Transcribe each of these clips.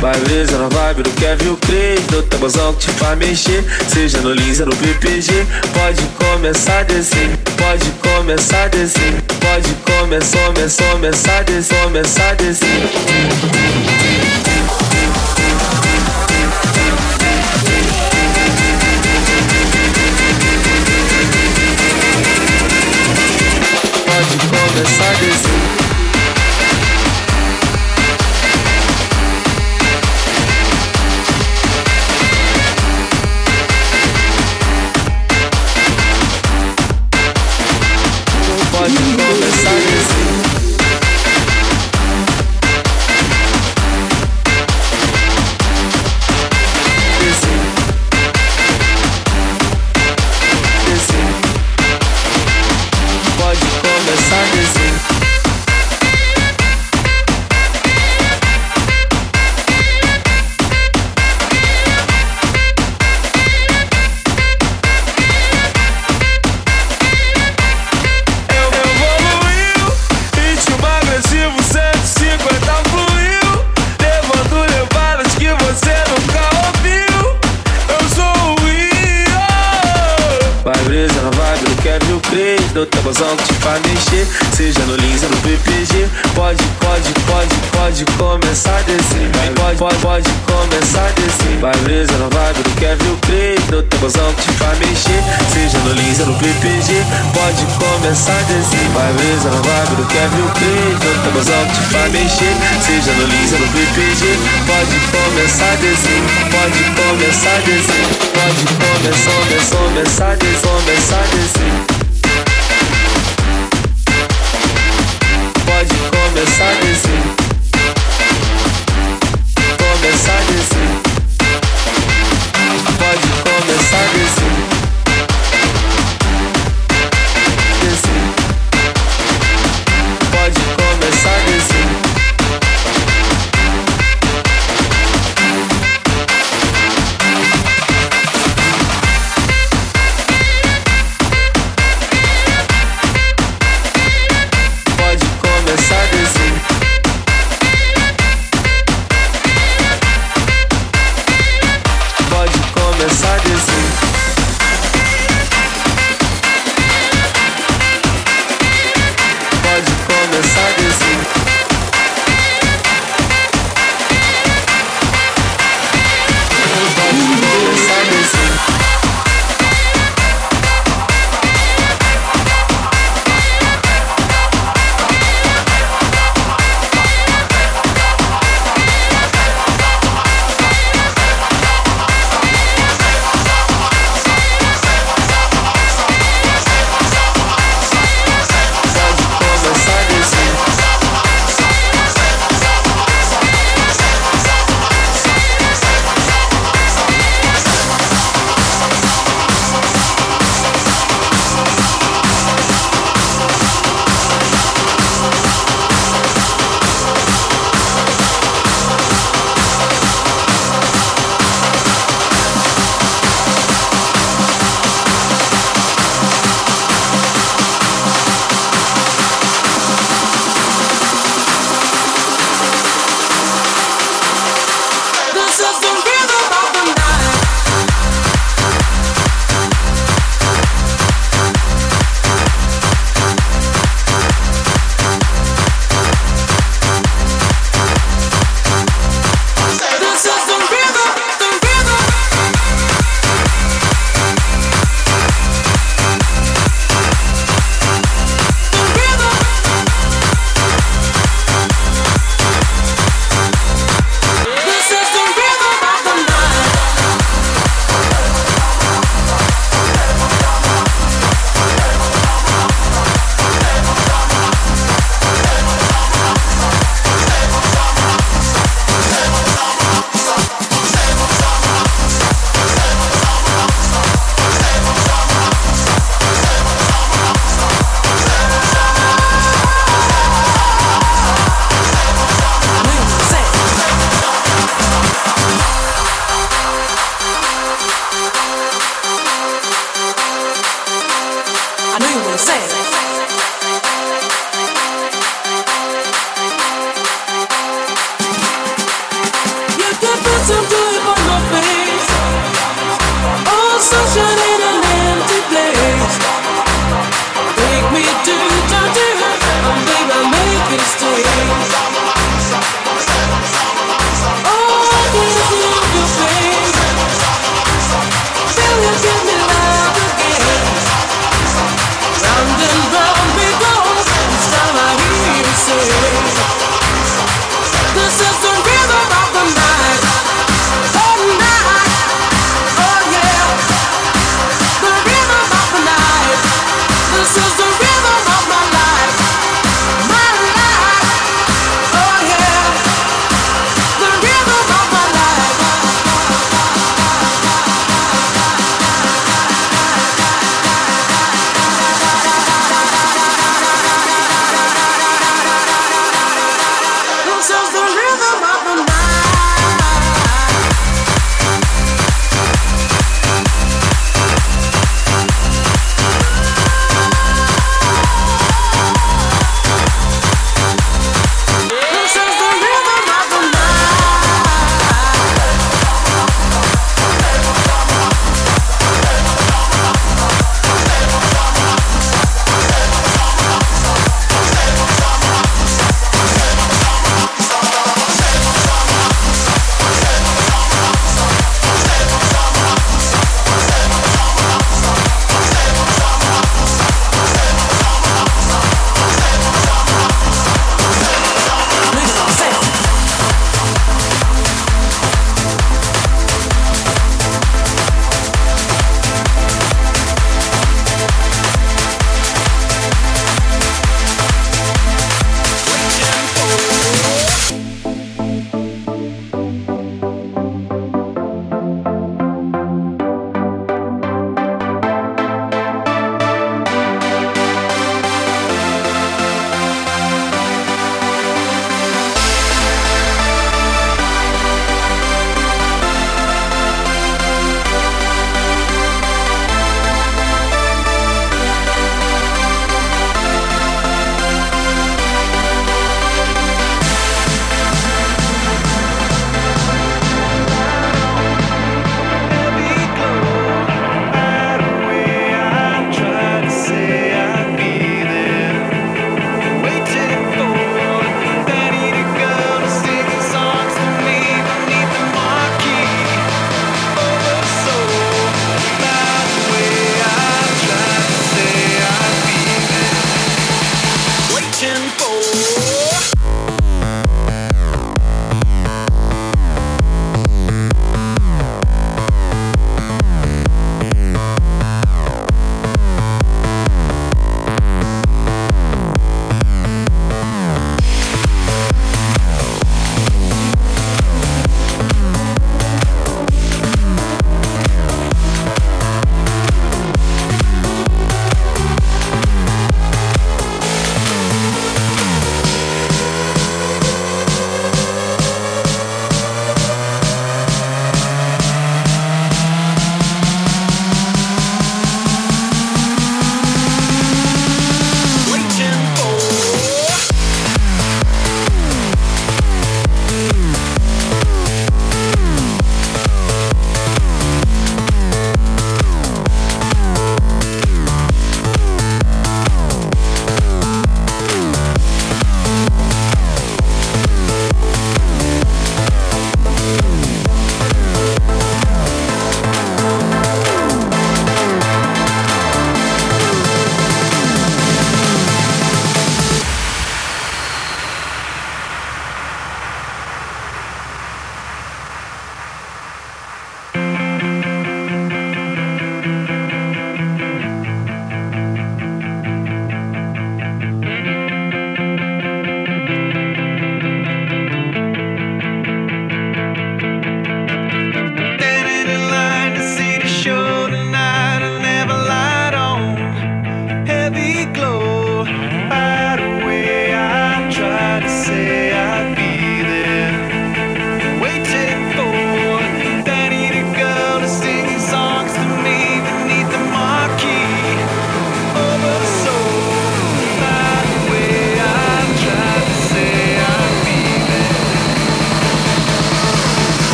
vai descer na vibe do Kevin o Cris Do tabuzão tá que te faz mexer. Seja no lisa, é no PPG Pode começar a descer Pode começar a descer. Pode começar, começar, começar a descer Começar a descer. Começar a descer. quer ver o peito Tá gozão que mexer. Seja no Lisa, ou é no PPG Pode começar a Pode começar a Pode começar, começar, começar a Começar desenho. Pode começar a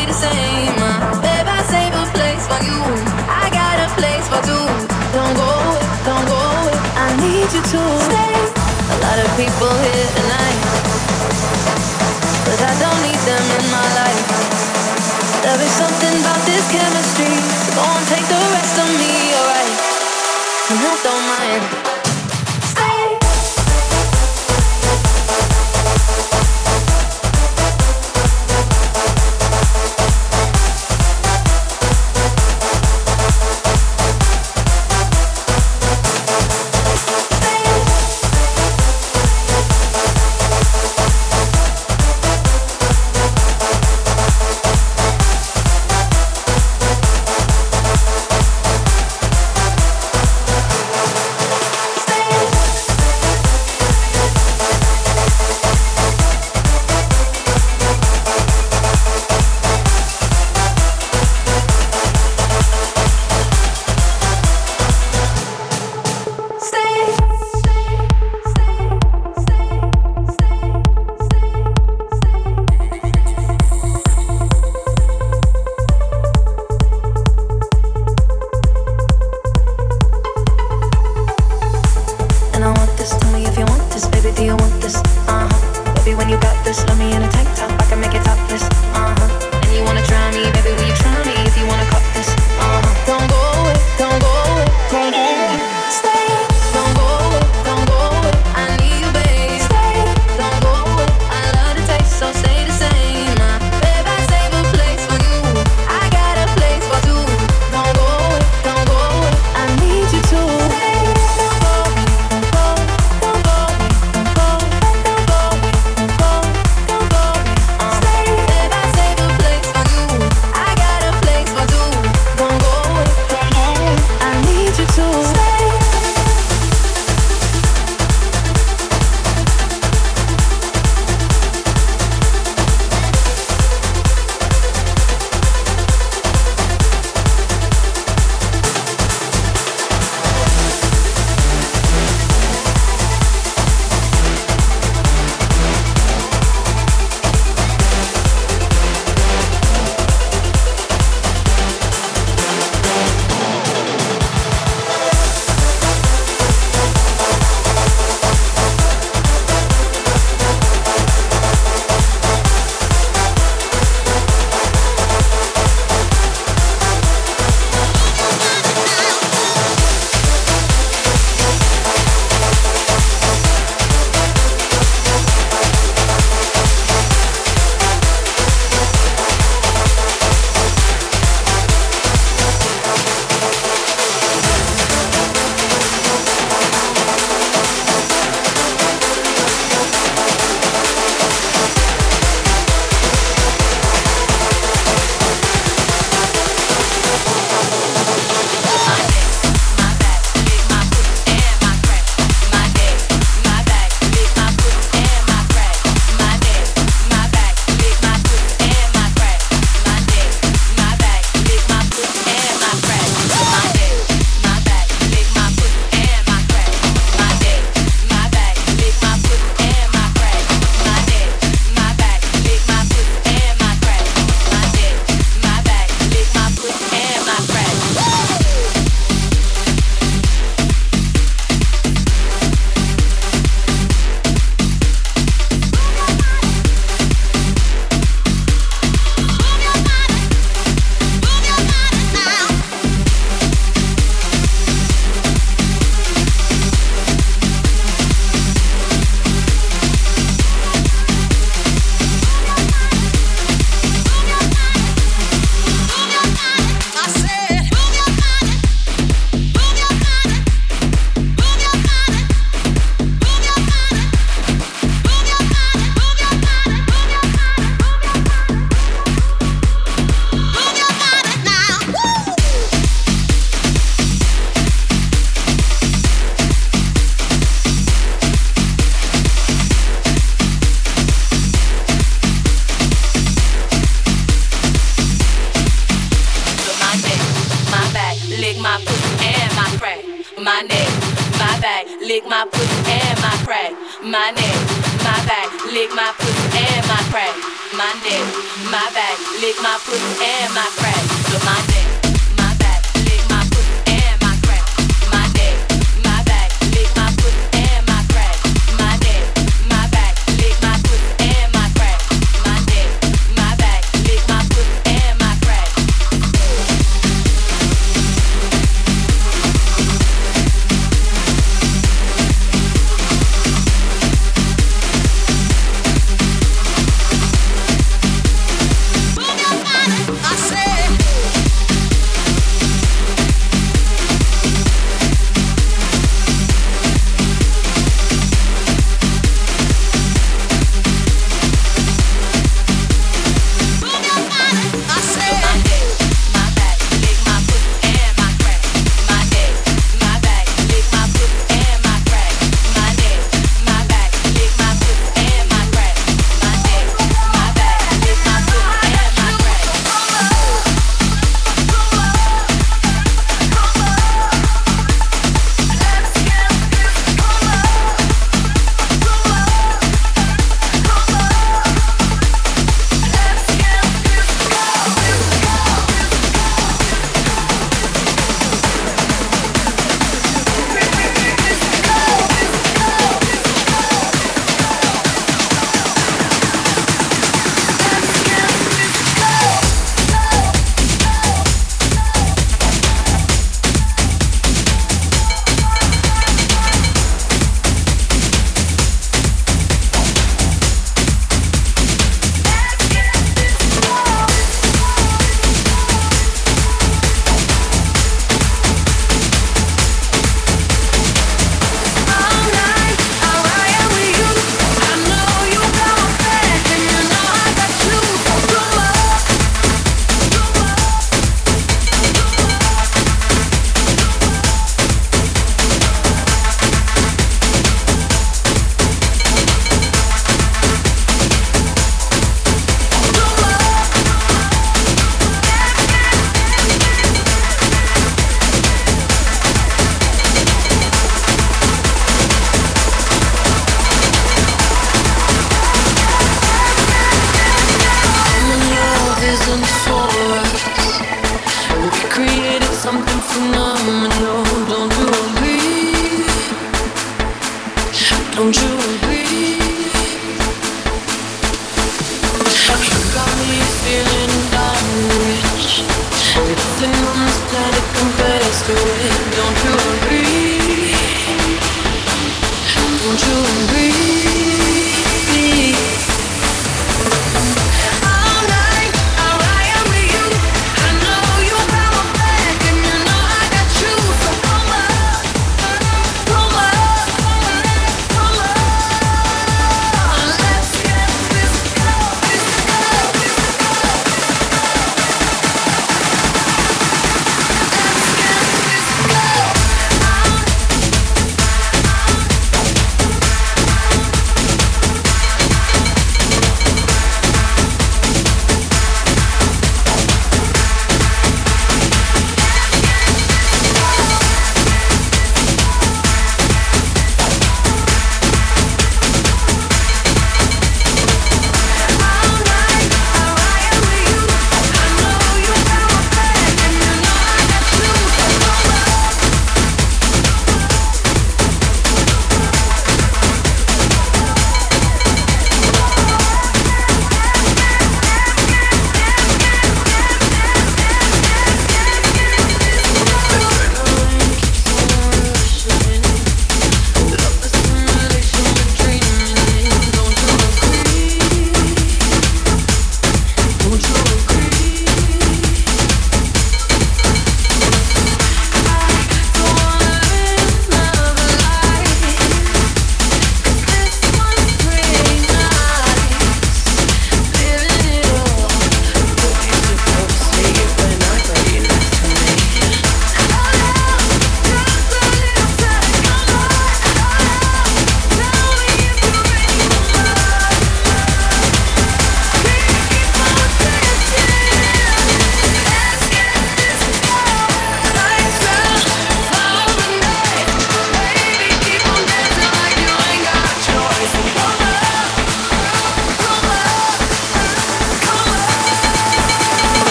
I save a place for you, I got a place for two. Don't go away, don't go away, I need you to stay. A lot of people here tonight, but I don't need them in my life. There is something about this chemistry, so go and take the rest of me,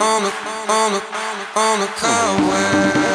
on the on the on the cobweb.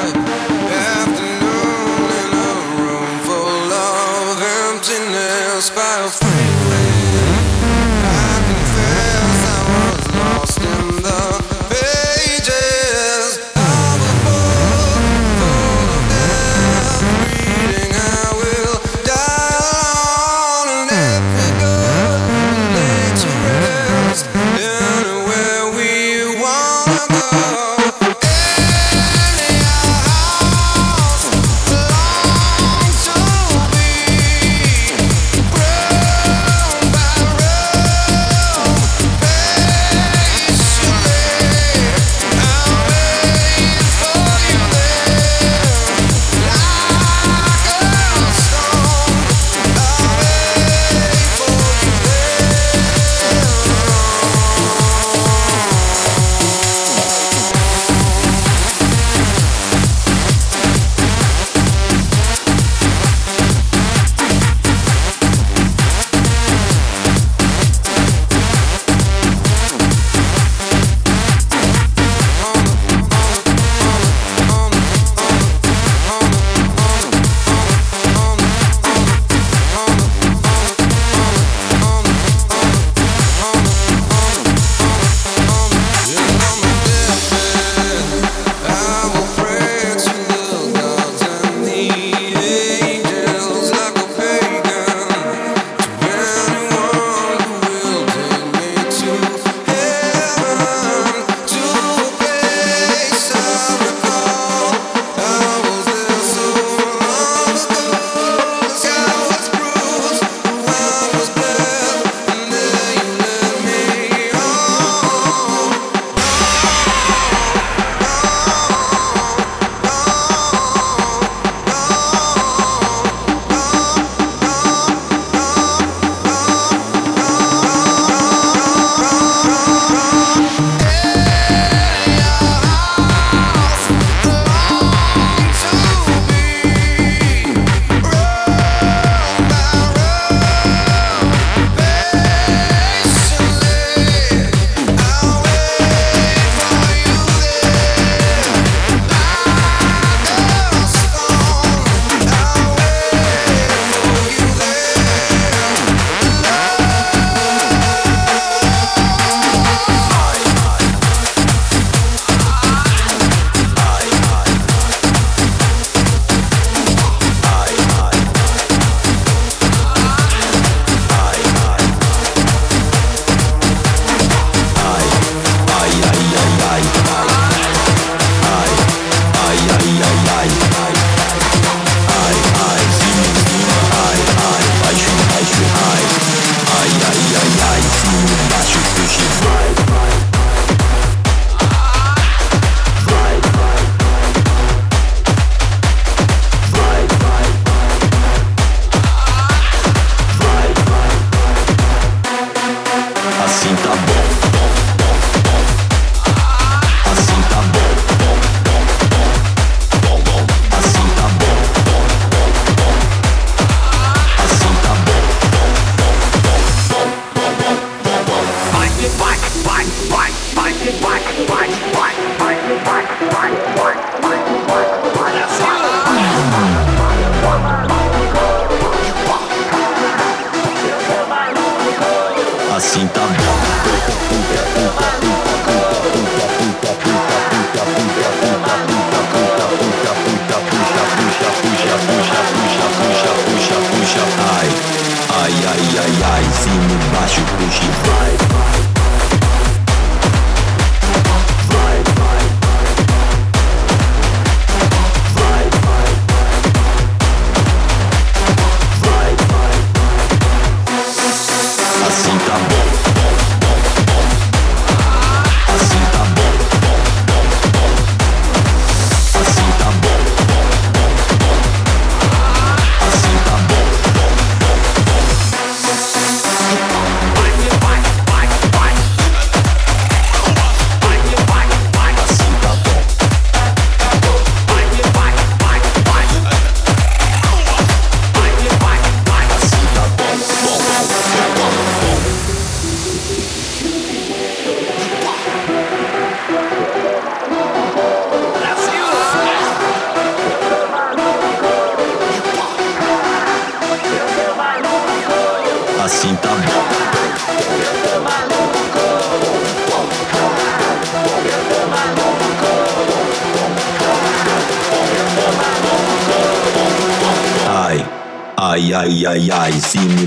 Ai,